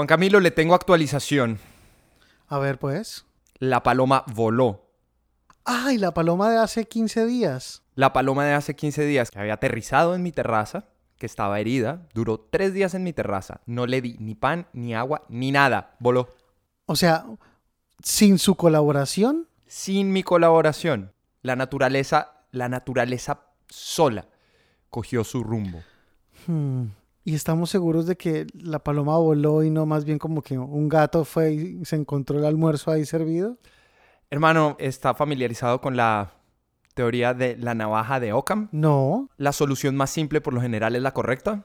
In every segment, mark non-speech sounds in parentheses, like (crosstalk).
Juan Camilo, le tengo actualización. A ver, pues. La paloma voló. ¡Ay, la paloma de hace 15 días! La paloma de hace 15 días que había aterrizado en mi terraza, que estaba herida, duró tres días en mi terraza. No le di ni pan, ni agua, ni nada. Voló. O sea, sin su colaboración. Sin mi colaboración. La naturaleza, la naturaleza sola cogió su rumbo. Hmm, Y estamos seguros de que la paloma voló y no más bien como que un gato fue y se encontró el almuerzo ahí servido. Hermano, ¿está familiarizado con la teoría de la navaja de Occam? No. La solución más simple por lo general es la correcta.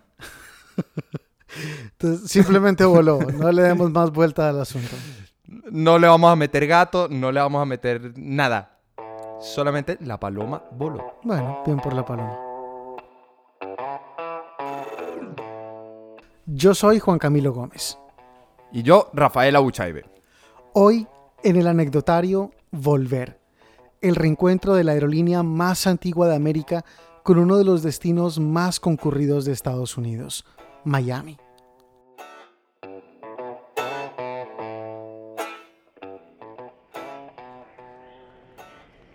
(laughs) Entonces simplemente voló. No le demos más vuelta al asunto. No le vamos a meter gato, no le vamos a meter nada. Solamente la paloma voló. Bueno, bien por la paloma. Yo soy Juan Camilo Gómez. Y yo, Rafael Abuchaibe. Hoy, en el anecdotario Volver, el reencuentro de la aerolínea más antigua de América con uno de los destinos más concurridos de Estados Unidos, Miami.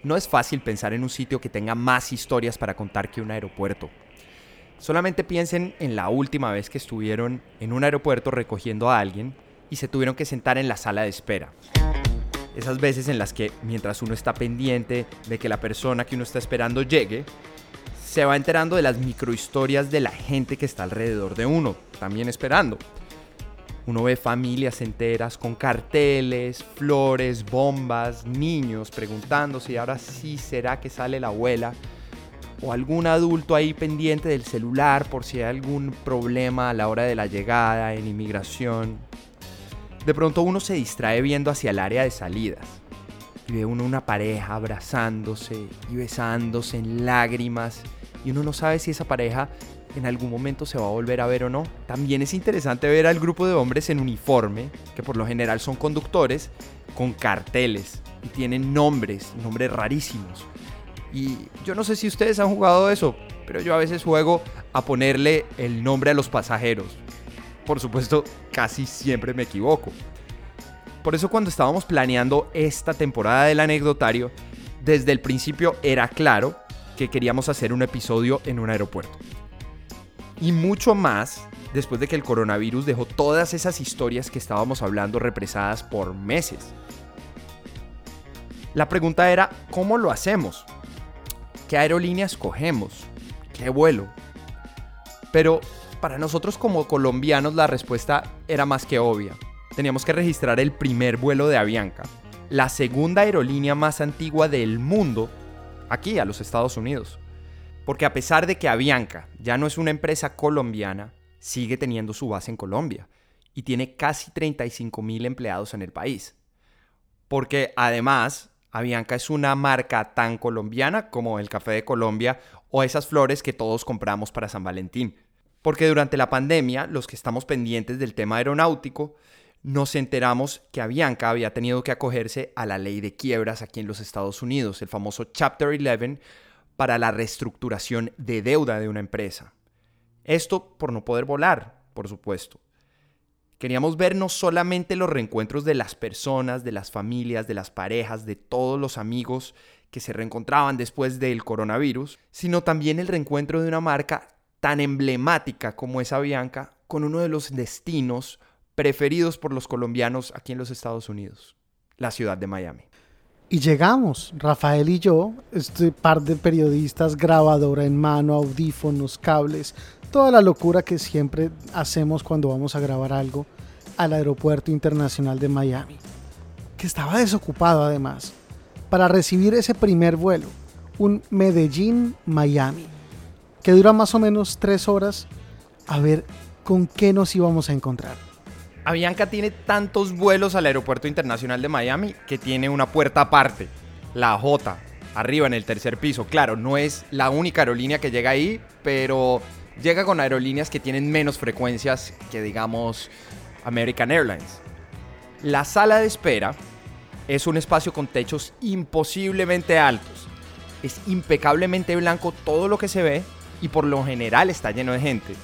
No es fácil pensar en un sitio que tenga más historias para contar que un aeropuerto. Solamente piensen en la última vez que estuvieron en un aeropuerto recogiendo a alguien y se tuvieron que sentar en la sala de espera. Esas veces en las que mientras uno está pendiente de que la persona que uno está esperando llegue, se va enterando de las microhistorias de la gente que está alrededor de uno, también esperando. Uno ve familias enteras con carteles, flores, bombas, niños preguntando si ahora sí será que sale la abuela o algún adulto ahí pendiente del celular por si hay algún problema a la hora de la llegada en inmigración. De pronto uno se distrae viendo hacia el área de salidas y ve uno una pareja abrazándose y besándose en lágrimas y uno no sabe si esa pareja en algún momento se va a volver a ver o no. También es interesante ver al grupo de hombres en uniforme, que por lo general son conductores, con carteles y tienen nombres, nombres rarísimos. Y yo no sé si ustedes han jugado eso, pero yo a veces juego a ponerle el nombre a los pasajeros. Por supuesto, casi siempre me equivoco. Por eso cuando estábamos planeando esta temporada del anecdotario, desde el principio era claro que queríamos hacer un episodio en un aeropuerto. Y mucho más después de que el coronavirus dejó todas esas historias que estábamos hablando represadas por meses. La pregunta era, ¿cómo lo hacemos? ¿Qué aerolíneas cogemos? ¿Qué vuelo? Pero para nosotros como colombianos la respuesta era más que obvia. Teníamos que registrar el primer vuelo de Avianca, la segunda aerolínea más antigua del mundo, aquí a los Estados Unidos. Porque a pesar de que Avianca ya no es una empresa colombiana, sigue teniendo su base en Colombia y tiene casi 35 mil empleados en el país. Porque además, Avianca es una marca tan colombiana como el café de Colombia o esas flores que todos compramos para San Valentín. Porque durante la pandemia, los que estamos pendientes del tema aeronáutico, nos enteramos que Avianca había tenido que acogerse a la ley de quiebras aquí en los Estados Unidos, el famoso Chapter 11, para la reestructuración de deuda de una empresa. Esto por no poder volar, por supuesto. Queríamos ver no solamente los reencuentros de las personas, de las familias, de las parejas, de todos los amigos que se reencontraban después del coronavirus, sino también el reencuentro de una marca tan emblemática como es Avianca con uno de los destinos preferidos por los colombianos aquí en los Estados Unidos, la ciudad de Miami. Y llegamos, Rafael y yo, este par de periodistas, grabadora en mano, audífonos, cables, toda la locura que siempre hacemos cuando vamos a grabar algo al Aeropuerto Internacional de Miami, que estaba desocupado además, para recibir ese primer vuelo, un Medellín-Miami, que dura más o menos tres horas, a ver con qué nos íbamos a encontrar. Avianca tiene tantos vuelos al Aeropuerto Internacional de Miami que tiene una puerta aparte, la J, arriba en el tercer piso. Claro, no es la única aerolínea que llega ahí, pero llega con aerolíneas que tienen menos frecuencias que digamos American Airlines. La sala de espera es un espacio con techos imposiblemente altos. Es impecablemente blanco todo lo que se ve y por lo general está lleno de gente.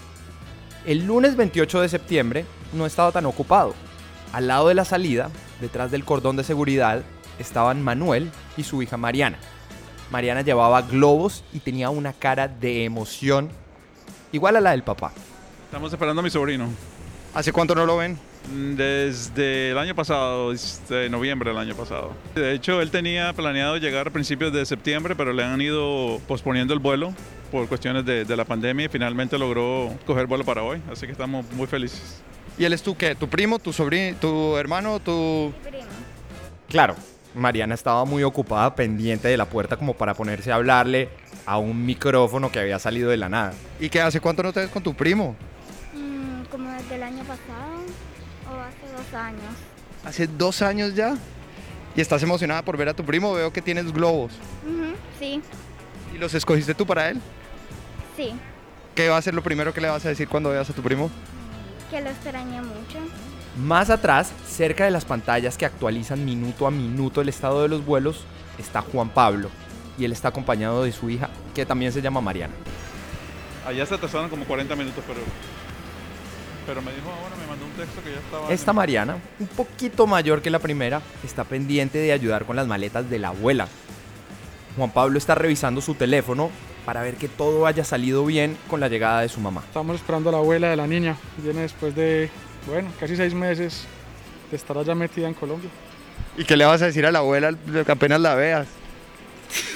El lunes 28 de septiembre no estaba tan ocupado. Al lado de la salida, detrás del cordón de seguridad, estaban Manuel y su hija Mariana. Mariana llevaba globos y tenía una cara de emoción igual a la del papá. Estamos esperando a mi sobrino. ¿Hace cuánto no lo ven? Desde el año pasado, desde noviembre del año pasado. De hecho, él tenía planeado llegar a principios de septiembre, pero le han ido posponiendo el vuelo por cuestiones de, la pandemia y finalmente logró coger vuelo para hoy. Así que estamos muy felices. ¿Y él es tú qué? ¿Tu primo, tu sobrino, tu hermano, tu...? Primo. Claro, Mariana estaba muy ocupada pendiente de la puerta como para ponerse a hablarle a un micrófono que había salido de la nada. ¿Y qué hace cuánto no te ves con tu primo? Mm, como desde el año pasado o hace dos años. ¿Hace dos años ya? ¿Y estás emocionada por ver a tu primo? Veo que tienes globos. sí. ¿Y los escogiste tú para él? Sí. ¿Qué va a ser lo primero que le vas a decir cuando veas a tu primo? Que lo extrañé mucho. Más atrás, cerca de las pantallas que actualizan minuto a minuto el estado de los vuelos, está Juan Pablo. Y él está acompañado de su hija, que también se llama Mariana. Allá se atrasaron como 40 minutos, pero, pero me dijo ahora, me mandó un texto que ya estaba... Esta Mariana, un poquito mayor que la primera, está pendiente de ayudar con las maletas de la abuela. Juan Pablo está revisando su teléfono para ver que todo haya salido bien con la llegada de su mamá. Estamos esperando a la abuela de la niña. Viene después de, bueno, casi seis meses de estar allá metida en Colombia. ¿Y qué le vas a decir a la abuela que apenas la veas?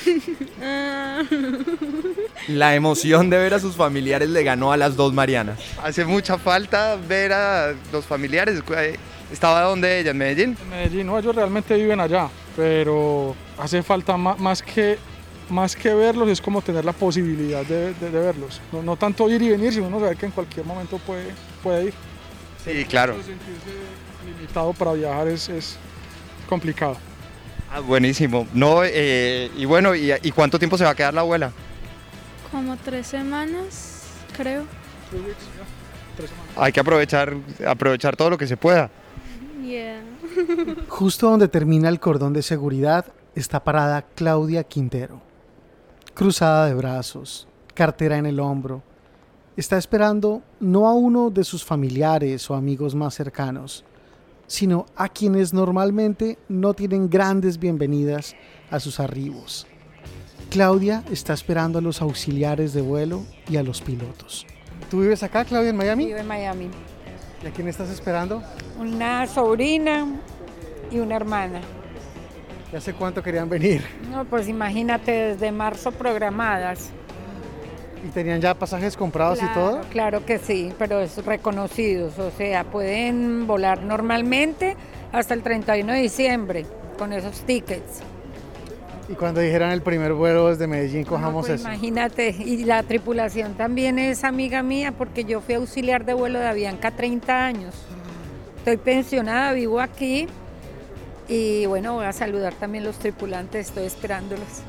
(laughs) La emoción de ver a sus familiares le ganó a las dos Marianas. Hace mucha falta ver a los familiares. ¿Estaba donde ella? ¿En Medellín? En Medellín, no, ellos realmente viven allá, pero hace falta más, que, más que verlos, es como tener la posibilidad de, verlos. No, tanto ir y venir, sino saber que en cualquier momento puede, puede ir. Sí, claro. Sentirse limitado para viajar es, es complicado. Ah, buenísimo. No, eh, y bueno, ¿y, cuánto tiempo se va a quedar la abuela? Como tres semanas, creo. Hay que aprovechar, aprovechar todo lo que se pueda. Justo donde termina el cordón de seguridad está parada Claudia Quintero. Cruzada de brazos, cartera en el hombro. Está esperando no a uno de sus familiares o amigos más cercanos, sino a quienes normalmente no tienen grandes bienvenidas a sus arribos. Claudia está esperando a los auxiliares de vuelo y a los pilotos. ¿Tú vives acá, Claudia, en Miami? Vivo en Miami. ¿Y a quién estás esperando? Una sobrina y una hermana. ¿Y hace cuánto querían venir? No, pues imagínate, desde marzo programadas. ¿Y tenían ya pasajes comprados y todo? Claro que sí, pero es reconocidos, o sea, pueden volar normalmente hasta el 31 de diciembre con esos tickets. Y cuando dijeran el primer vuelo desde Medellín, cojamos pues eso. Imagínate, y la tripulación también es amiga mía porque yo fui auxiliar de vuelo de Avianca 30 años. Estoy pensionada, vivo aquí y bueno, voy a saludar también los tripulantes, estoy esperándolos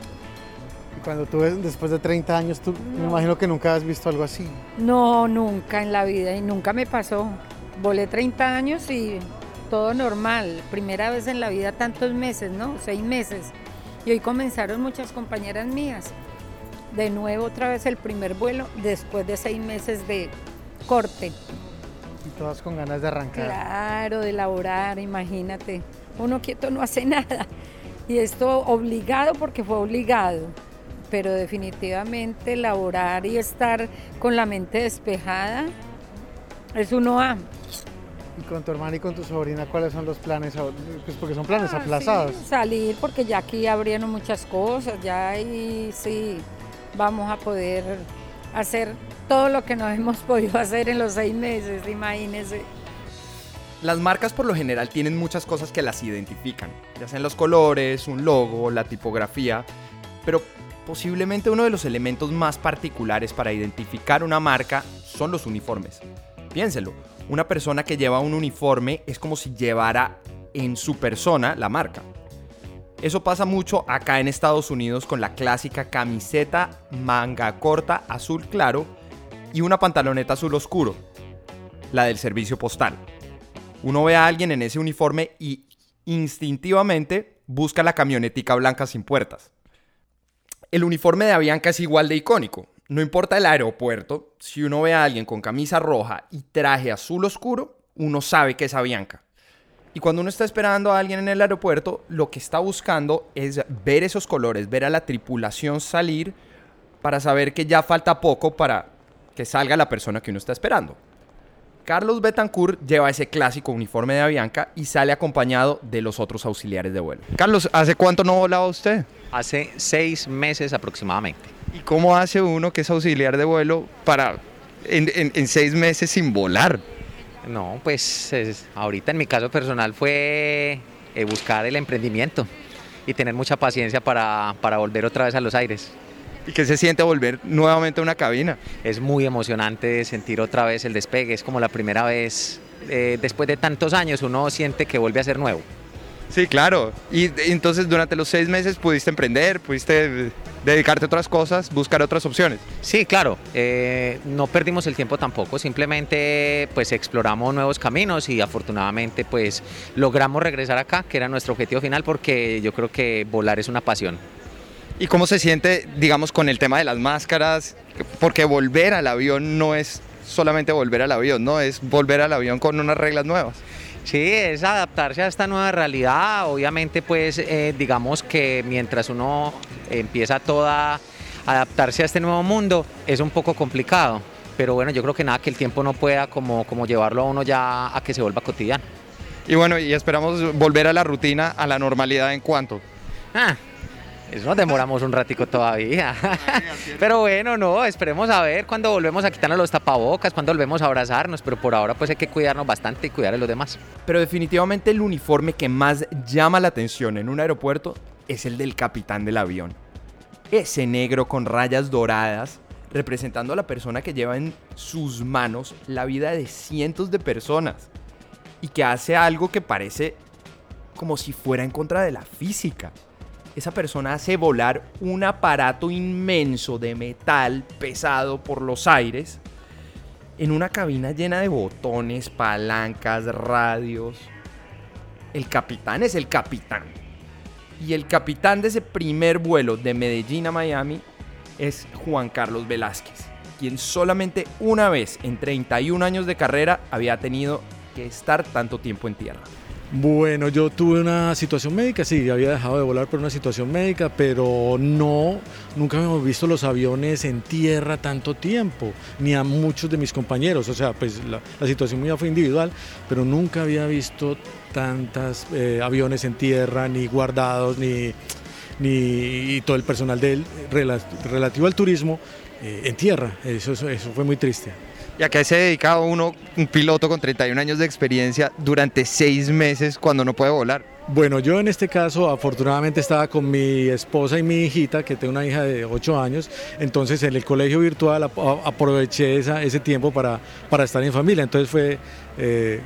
cuando tú ves, después de 30 años, tú me imagino que nunca has visto algo así. No, nunca en la vida y nunca me pasó. Volé 30 años y todo normal. Primera vez en la vida tantos meses, ¿no? Seis meses. Y hoy comenzaron muchas compañeras mías. De nuevo otra vez el primer vuelo después de seis meses de corte. Y todas con ganas de arrancar. Claro, de laborar, imagínate. Uno quieto no hace (laughs) nada. Y esto obligado porque fue obligado pero definitivamente laborar y estar con la mente despejada es uno a. ¿Y con tu hermana y con tu sobrina cuáles son los planes? Pues porque son planes ah, aplazados. salir porque ya aquí abrieron muchas cosas, ya ahí sí vamos a poder hacer todo lo que no (laughs) hemos podido hacer en los seis meses, imagínense. Las marcas por lo general tienen muchas cosas que las identifican, ya sean los colores, un logo, la tipografía, pero Posiblemente uno de los elementos más particulares para identificar una marca son los uniformes. Piénselo, una persona que lleva un uniforme es como si llevara en su persona la marca. Eso pasa mucho acá en Estados Unidos con la clásica camiseta manga corta azul claro y una pantaloneta azul oscuro, la del servicio postal. Uno ve a alguien en ese uniforme y instintivamente busca la camionetica blanca sin puertas. El uniforme de Avianca es igual de icónico. No importa el aeropuerto, si uno ve a alguien con camisa roja y traje azul oscuro, uno sabe que es Avianca. Y cuando uno está esperando a alguien en el aeropuerto, lo que está buscando es ver esos colores, ver a la tripulación salir para saber que ya falta poco para que salga la persona que uno está esperando. Carlos Betancourt lleva ese clásico uniforme de Avianca y sale acompañado de los otros auxiliares de vuelo. Carlos, ¿hace cuánto no volaba usted? Hace seis meses aproximadamente. ¿Y cómo hace uno que es auxiliar de vuelo para en, en- en seis meses sin volar? No, pues es- ahorita en mi caso personal fue eh, buscar el emprendimiento y tener mucha paciencia para, para volver otra vez a los aires. ¿Y qué se siente volver nuevamente a una cabina? Es muy emocionante sentir otra vez el despegue, es como la primera vez, eh, después de tantos años uno siente que vuelve a ser nuevo. Sí, claro. Y y entonces durante los seis meses pudiste emprender, pudiste eh, dedicarte a otras cosas, buscar otras opciones. Sí, claro, eh, no perdimos el tiempo tampoco, simplemente pues exploramos nuevos caminos y afortunadamente pues logramos regresar acá, que era nuestro objetivo final, porque yo creo que volar es una pasión. ¿Y cómo se siente, digamos, con el tema de las máscaras? Porque volver al avión no es solamente volver al avión, ¿no? Es volver al avión con unas reglas nuevas. Sí, es adaptarse a esta nueva realidad. Obviamente, pues, eh, digamos que mientras uno empieza toda a adaptarse a este nuevo mundo, es un poco complicado. Pero bueno, yo creo que nada que el tiempo no pueda como, como llevarlo a uno ya a que se vuelva cotidiano. Y bueno, y esperamos volver a la rutina, a la normalidad en cuanto. Ah, eso nos demoramos un ratico todavía. pero bueno, no, esperemos a ver cuando volvemos a quitarnos los tapabocas, cuando volvemos a abrazarnos. Pero por ahora, pues hay que cuidarnos bastante y cuidar a los demás. Pero definitivamente el uniforme que más llama la atención en un aeropuerto es el del capitán del avión. Ese negro con rayas doradas, representando a la persona que lleva en sus manos la vida de cientos de personas y que hace algo que parece como si fuera en contra de la física. Esa persona hace volar un aparato inmenso de metal pesado por los aires en una cabina llena de botones, palancas, radios. El capitán es el capitán. Y el capitán de ese primer vuelo de Medellín a Miami es Juan Carlos Velázquez, quien solamente una vez en 31 años de carrera había tenido que estar tanto tiempo en tierra. Bueno, yo tuve una situación médica, sí, había dejado de volar por una situación médica, pero no, nunca hemos visto los aviones en tierra tanto tiempo, ni a muchos de mis compañeros, o sea, pues la, situación mía fue individual, pero nunca había visto tantos aviones en tierra, ni guardados, ni, ni todo el personal del, relativo al turismo eh, en tierra, eso, eso, eso fue muy triste. ¿Y a qué se dedica uno, un piloto con 31 años de experiencia, durante seis meses cuando no puede volar? Bueno, yo en este caso afortunadamente estaba con mi esposa y mi hijita, que tengo una hija de 8 años, entonces en el colegio virtual aproveché ese tiempo para, para estar en familia, entonces fue... Eh,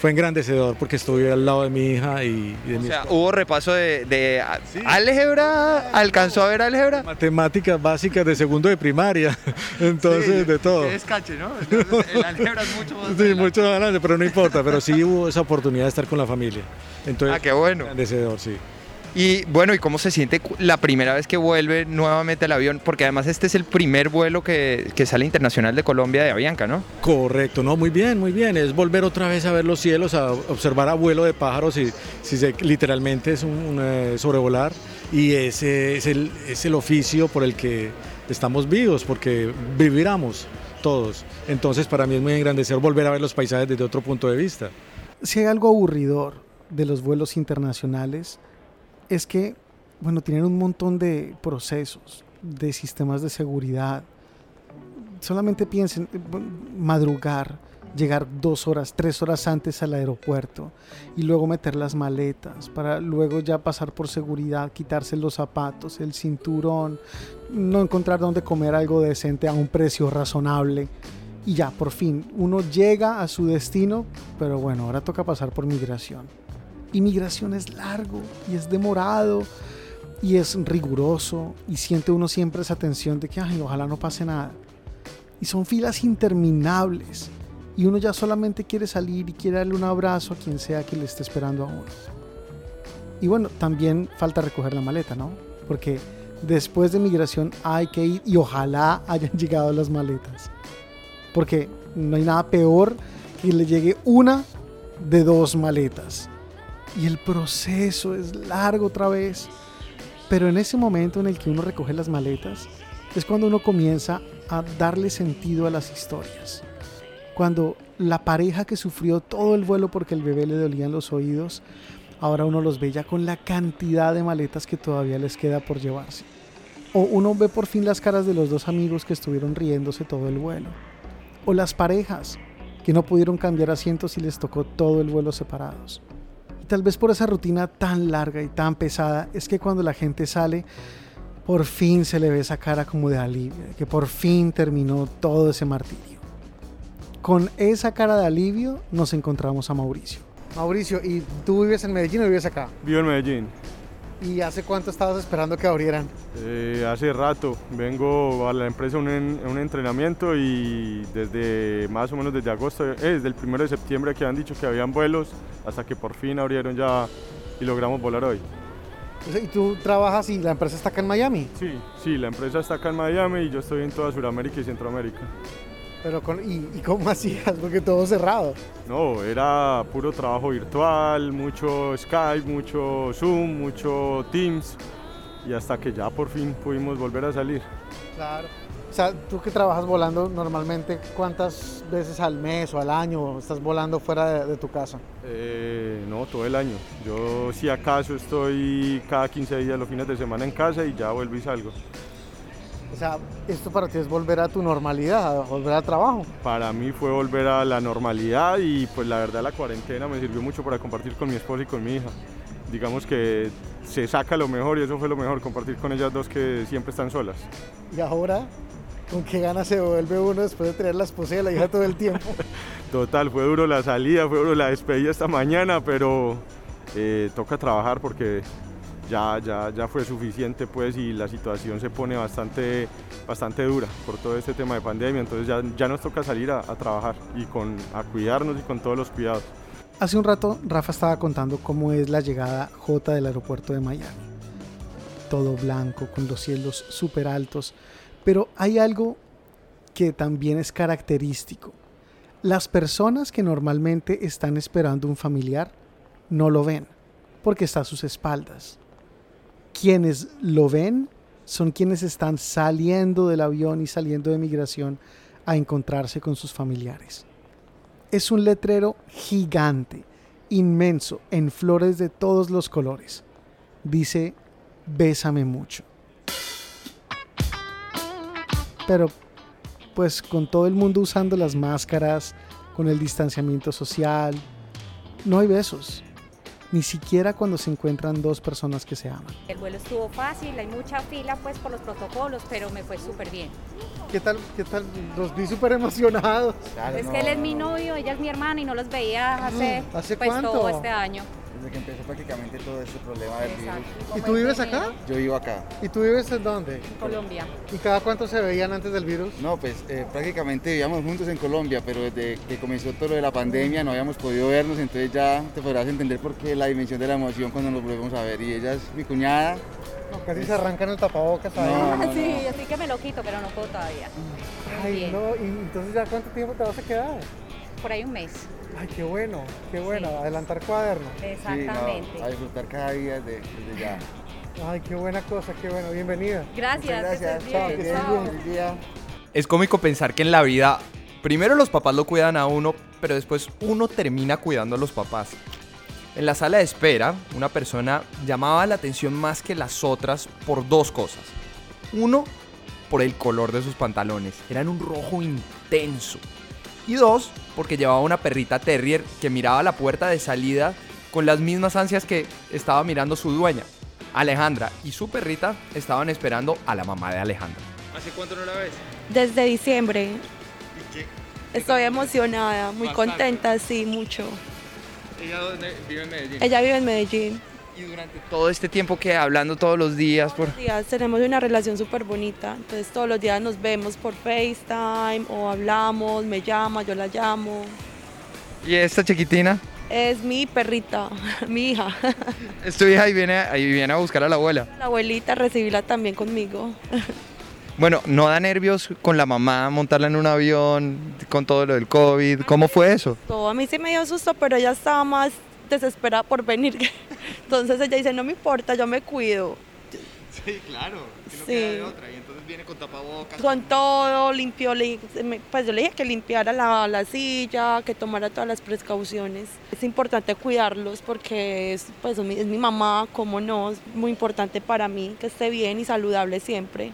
fue engrandecedor porque estuve al lado de mi hija y, y de o mi sea, esposa. hubo repaso de, de sí. álgebra, alcanzó a ver álgebra. Matemáticas básicas de segundo de primaria, (laughs) entonces sí, de todo. Es cache, ¿no? Entonces, el álgebra es mucho más Sí, adelante. mucho más adelante, pero no importa, pero sí hubo esa oportunidad de estar con la familia. Entonces, ah, qué bueno. Engrandecedor, sí. Y bueno, ¿y cómo se siente la primera vez que vuelve nuevamente al avión? Porque además este es el primer vuelo que, que, sale internacional de Colombia de Avianca, ¿no? Correcto, no, muy bien, muy bien. Es volver otra vez a ver los cielos, a observar a vuelo de pájaros, y, si se, literalmente es un, un eh, sobrevolar. Y ese es el, es el oficio por el que estamos vivos, porque viviramos todos. Entonces para mí es muy engrandecedor volver a ver los paisajes desde otro punto de vista. Si hay algo aburridor de los vuelos internacionales, es que, bueno, tienen un montón de procesos, de sistemas de seguridad. Solamente piensen, madrugar, llegar dos horas, tres horas antes al aeropuerto y luego meter las maletas para luego ya pasar por seguridad, quitarse los zapatos, el cinturón, no encontrar dónde comer algo decente a un precio razonable. Y ya, por fin, uno llega a su destino, pero bueno, ahora toca pasar por migración inmigración es largo y es demorado y es riguroso y siente uno siempre esa tensión de que ay, ojalá no pase nada. Y son filas interminables y uno ya solamente quiere salir y quiere darle un abrazo a quien sea que le esté esperando a uno. Y bueno, también falta recoger la maleta, ¿no? Porque después de migración hay que ir y ojalá hayan (laughs) llegado las maletas. Porque no hay nada peor que le llegue una de dos maletas. Y el proceso es largo otra vez. Pero en ese momento en el que uno recoge las maletas, es cuando uno comienza a darle sentido a las historias. Cuando la pareja que sufrió todo el vuelo porque el bebé le dolían los oídos, ahora uno los ve ya con la cantidad de maletas que todavía les queda por llevarse. O uno ve por fin las caras de los dos amigos que estuvieron riéndose todo el vuelo. O las parejas que no pudieron cambiar asientos y les tocó todo el vuelo separados. Tal vez por esa rutina tan larga y tan pesada es que cuando la gente sale, por fin se le ve esa cara como de alivio, que por fin terminó todo ese martirio. Con esa cara de alivio nos encontramos a Mauricio. Mauricio, ¿y tú vives en Medellín o vives acá? Vivo en Medellín. ¿Y hace cuánto estabas esperando que abrieran? Eh, hace rato. Vengo a la empresa un, en, un entrenamiento y desde más o menos desde agosto, eh, desde el primero de septiembre que han dicho que habían vuelos, hasta que por fin abrieron ya y logramos volar hoy. ¿Y tú trabajas y la empresa está acá en Miami? Sí, sí, la empresa está acá en Miami y yo estoy en toda Sudamérica y Centroamérica. Pero con, ¿y, ¿y, cómo (laughs) hacías? Porque todo cerrado. No, era puro trabajo virtual, mucho Skype, mucho Zoom, mucho Teams y hasta que ya por fin pudimos volver a salir. Claro. O sea, tú que trabajas volando normalmente, ¿cuántas veces al mes o al año estás volando fuera de, de tu casa? Eh, no, todo el año. Yo si acaso estoy cada 15 días los fines de semana en casa y ya vuelvo y salgo. O sea, esto para ti es volver a tu normalidad, volver al trabajo. Para mí fue volver a la normalidad y pues la verdad la cuarentena me sirvió mucho para compartir con mi esposa y con mi hija. Digamos que se saca lo mejor y eso fue lo mejor, compartir con ellas dos que siempre están solas. ¿Y ahora? ¿Con qué ganas se vuelve uno después de tener la esposa y la hija todo el tiempo? (laughs) Total, fue duro la salida, fue duro la despedida esta mañana, pero eh, toca trabajar porque ya, ya, ya fue suficiente pues y la situación se pone bastante, bastante dura por todo este tema de pandemia, entonces ya, ya nos toca salir a, a trabajar y con, a cuidarnos y con todos los cuidados. Hace un rato Rafa estaba contando cómo es la llegada J del aeropuerto de Miami. Todo blanco, con los cielos súper altos, pero hay algo que también es característico. Las personas que normalmente están esperando un familiar no lo ven porque está a sus espaldas quienes lo ven son quienes están saliendo del avión y saliendo de migración a encontrarse con sus familiares. Es un letrero gigante, inmenso, en flores de todos los colores. Dice, bésame mucho. Pero, pues con todo el mundo usando las máscaras, con el distanciamiento social, no hay besos ni siquiera cuando se encuentran dos personas que se aman. El vuelo estuvo fácil, hay mucha fila pues por los protocolos, pero me fue súper bien. ¿Qué tal? ¿Qué tal? Los vi súper emocionados. Claro, es no. que él es mi novio, ella es mi hermana y no los veía hace, ¿Hace pues, cuánto? todo este año. Desde que empezó prácticamente todo este problema del Exacto. virus. ¿Y tú vives acá? Yo vivo acá. ¿Y tú vives en dónde? En Colombia. ¿Y cada cuánto se veían antes del virus? No, pues eh, prácticamente vivíamos juntos en Colombia, pero desde que comenzó todo lo de la pandemia no habíamos podido vernos, entonces ya te podrás entender por qué la dimensión de la emoción cuando nos volvemos a ver. Y ella es mi cuñada. No, casi se arrancan el tapabocas ahí. No, no, sí, así que me lo quito, pero no puedo todavía. Ay, bien. no, y entonces ya cuánto tiempo te vas a quedar? Por ahí un mes. Ay, qué bueno, qué bueno, Sí. adelantar cuaderno. Exactamente. Sí, no, a disfrutar cada día desde, desde ya. Ay, qué buena cosa, qué bueno, bienvenida. Gracias. Muchas gracias. Chao, que estés bien. Es cómico pensar que en la vida, primero los papás lo cuidan a uno, pero después uno termina cuidando a los papás. En la sala de espera, una persona llamaba la atención más que las otras por dos cosas. Uno, por el color de sus pantalones. Eran un rojo intenso. Y dos, porque llevaba una perrita terrier que miraba la puerta de salida con las mismas ansias que estaba mirando su dueña. Alejandra y su perrita estaban esperando a la mamá de Alejandra. ¿Hace cuánto no la ves? Desde diciembre. ¿Y qué? Estoy emocionada, muy Bastante. contenta, sí, mucho. ¿Ella dónde vive en Medellín? Ella vive en Medellín. Y durante Todo este tiempo que hablando todos los días por... Días, tenemos una relación súper bonita, entonces todos los días nos vemos por FaceTime o hablamos, me llama, yo la llamo. ¿Y esta chiquitina? Es mi perrita, (laughs) mi hija. (laughs) Es tu hija y viene, y viene a buscar a la abuela. La abuelita recibirla también conmigo. (laughs) Bueno, ¿no da nervios con la mamá montarla en un avión, con todo lo del COVID? ¿Cómo fue eso? Todo a mí sí me dio susto, pero ella estaba más desesperada por venir. Entonces ella dice, no me importa, yo me cuido. Sí, claro. Si no Sí. queda de otra. Y entonces viene con tapabocas. Con todo, limpió, le- me- pues yo le dije que limpiara la, la silla, que tomara todas las precauciones. Es importante cuidarlos porque es, pues, es mi- es mi mamá, como no, es muy importante para mí que esté bien y saludable siempre.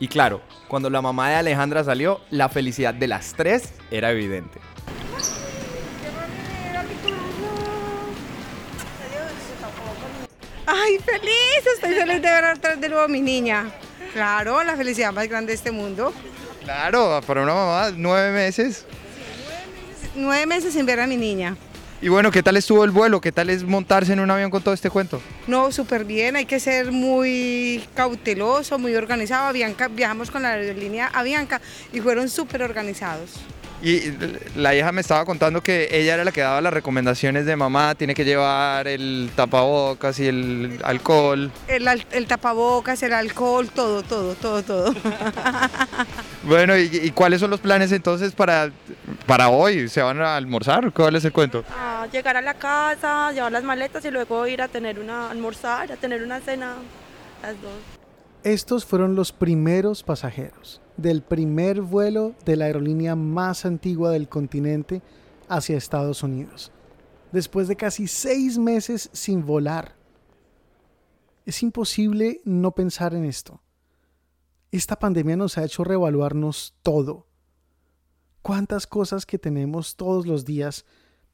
Y claro, cuando la mamá de Alejandra salió, la felicidad de las tres era evidente. Ay, feliz, estoy feliz de ver otra vez de nuevo a mi niña. Claro, la felicidad más grande de este mundo. Claro, para una mamá, nueve meses. Nueve meses sin ver a mi niña. Y bueno, ¿qué tal estuvo el vuelo? ¿Qué tal es montarse en un avión con todo este cuento? No, súper bien, hay que ser muy cauteloso, muy organizado. Avianca, viajamos con la aerolínea Avianca y fueron súper organizados. Y la hija me estaba contando que ella era la que daba las recomendaciones de mamá, tiene que llevar el tapabocas y el alcohol. El, al- el tapabocas, el alcohol, todo, todo, todo, todo. (laughs) Bueno, ¿y, y cuáles son los planes entonces para, para hoy? ¿Se van a almorzar? ¿Cuál es el cuento? A llegar a la casa, llevar las maletas y luego ir a tener una almorzar, a tener una cena, las dos. Estos fueron los primeros pasajeros del primer vuelo de la aerolínea más antigua del continente hacia Estados Unidos, después de casi seis meses sin volar. Es imposible no pensar en esto. Esta pandemia nos ha hecho reevaluarnos todo. ¿Cuántas cosas que tenemos todos los días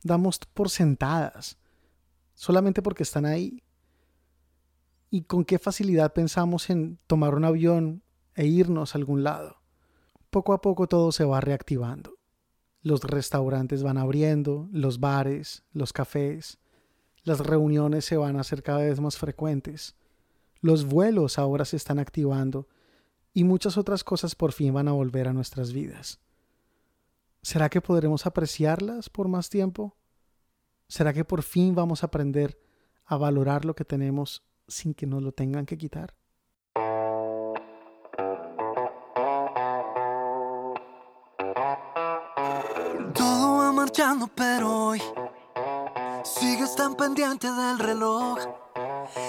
damos por sentadas solamente porque están ahí? Y con qué facilidad pensamos en tomar un avión e irnos a algún lado. Poco a poco todo se va reactivando. Los restaurantes van abriendo, los bares, los cafés, las reuniones se van a hacer cada vez más frecuentes, los vuelos ahora se están activando y muchas otras cosas por fin van a volver a nuestras vidas. ¿Será que podremos apreciarlas por más tiempo? ¿Será que por fin vamos a aprender a valorar lo que tenemos sin que nos lo tengan que quitar? Todo va marchando, pero hoy sigues tan pendiente del reloj.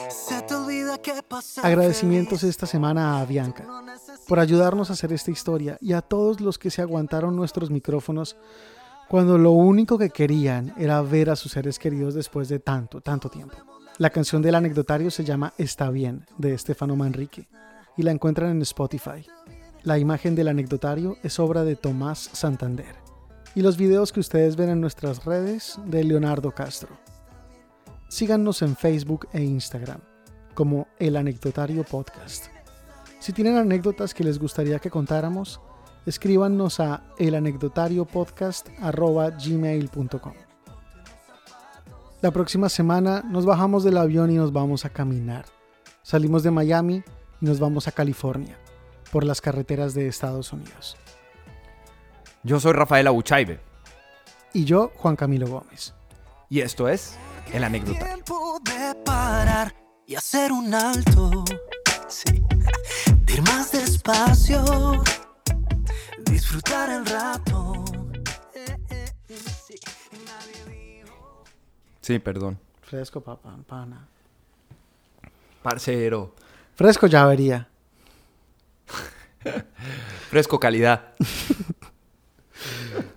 Se te olvida que pasé. Agradecimientos esta semana a Bianca por ayudarnos a hacer esta historia y a todos los que se aguantaron nuestros micrófonos cuando lo único que querían era ver a sus seres queridos después de tanto, tanto tiempo. La canción del anecdotario se llama Está bien, de Estefano Manrique, y la encuentran en Spotify. La imagen del anecdotario es obra de Tomás Santander, y los videos que ustedes ven en nuestras redes de Leonardo Castro. Síganos en Facebook e Instagram como El Anecdotario Podcast. Si tienen anécdotas que les gustaría que contáramos, escríbanos a elanecdotariopodcast.gmail.com La próxima semana nos bajamos del avión y nos vamos a caminar. Salimos de Miami y nos vamos a California, por las carreteras de Estados Unidos. Yo soy Rafael Abuchaibe Y yo, Juan Camilo Gómez. y esto es El Anécdota. Tiempo de parar y hacer un alto. Sí. De ir más despacio. Disfrutar el rato. Sí, perdón. Fresco pa, pan, pana. Parcero. Fresco llavería. (laughs) Fresco calidad. (laughs)